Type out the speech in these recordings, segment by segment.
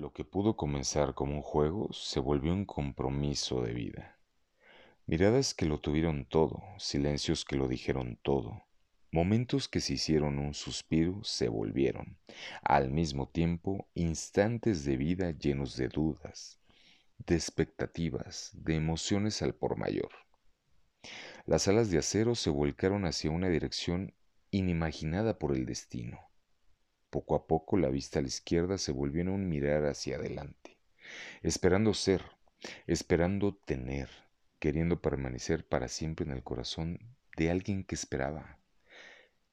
Lo que pudo comenzar como un juego se volvió un compromiso de vida. Miradas que lo tuvieron todo, silencios que lo dijeron todo, momentos que se hicieron un suspiro se volvieron, al mismo tiempo, instantes de vida llenos de dudas, de expectativas, de emociones al por mayor. Las alas de acero se volcaron hacia una dirección inimaginada por el destino poco a poco la vista a la izquierda se volvió en un mirar hacia adelante, esperando ser, esperando tener, queriendo permanecer para siempre en el corazón de alguien que esperaba,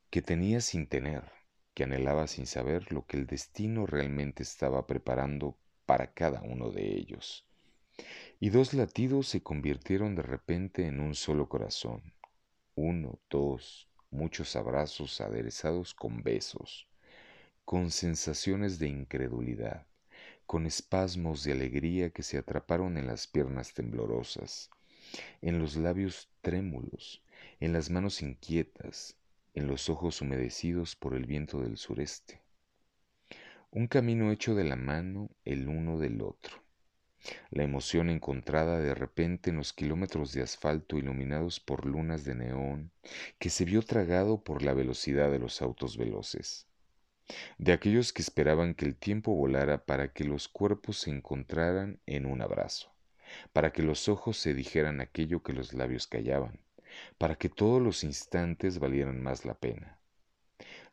que tenía sin tener, que anhelaba sin saber lo que el destino realmente estaba preparando para cada uno de ellos. Y dos latidos se convirtieron de repente en un solo corazón. Uno, dos, muchos abrazos aderezados con besos con sensaciones de incredulidad, con espasmos de alegría que se atraparon en las piernas temblorosas, en los labios trémulos, en las manos inquietas, en los ojos humedecidos por el viento del sureste. Un camino hecho de la mano el uno del otro. La emoción encontrada de repente en los kilómetros de asfalto iluminados por lunas de neón que se vio tragado por la velocidad de los autos veloces de aquellos que esperaban que el tiempo volara para que los cuerpos se encontraran en un abrazo, para que los ojos se dijeran aquello que los labios callaban, para que todos los instantes valieran más la pena.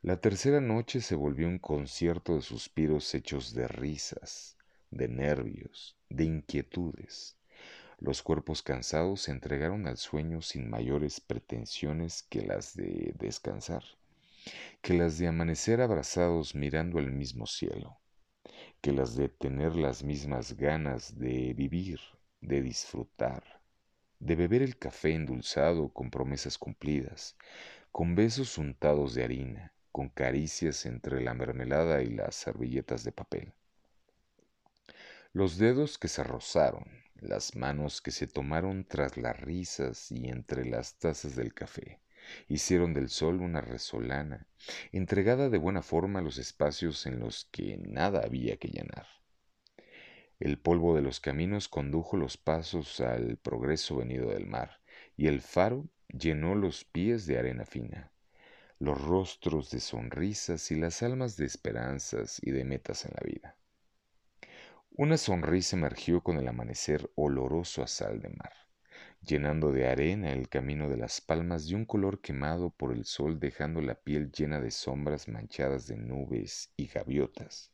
La tercera noche se volvió un concierto de suspiros hechos de risas, de nervios, de inquietudes. Los cuerpos cansados se entregaron al sueño sin mayores pretensiones que las de descansar que las de amanecer abrazados mirando al mismo cielo, que las de tener las mismas ganas de vivir, de disfrutar, de beber el café endulzado con promesas cumplidas, con besos untados de harina, con caricias entre la mermelada y las servilletas de papel. Los dedos que se rozaron, las manos que se tomaron tras las risas y entre las tazas del café, hicieron del sol una resolana, entregada de buena forma a los espacios en los que nada había que llenar. El polvo de los caminos condujo los pasos al progreso venido del mar, y el faro llenó los pies de arena fina, los rostros de sonrisas y las almas de esperanzas y de metas en la vida. Una sonrisa emergió con el amanecer oloroso a sal de mar llenando de arena el camino de las palmas de un color quemado por el sol, dejando la piel llena de sombras manchadas de nubes y gaviotas,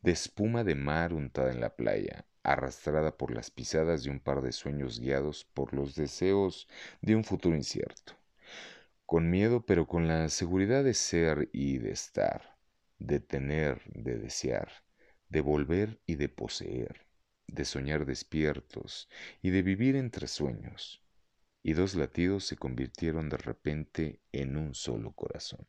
de espuma de mar untada en la playa, arrastrada por las pisadas de un par de sueños guiados por los deseos de un futuro incierto, con miedo pero con la seguridad de ser y de estar, de tener, de desear, de volver y de poseer de soñar despiertos y de vivir entre sueños, y dos latidos se convirtieron de repente en un solo corazón.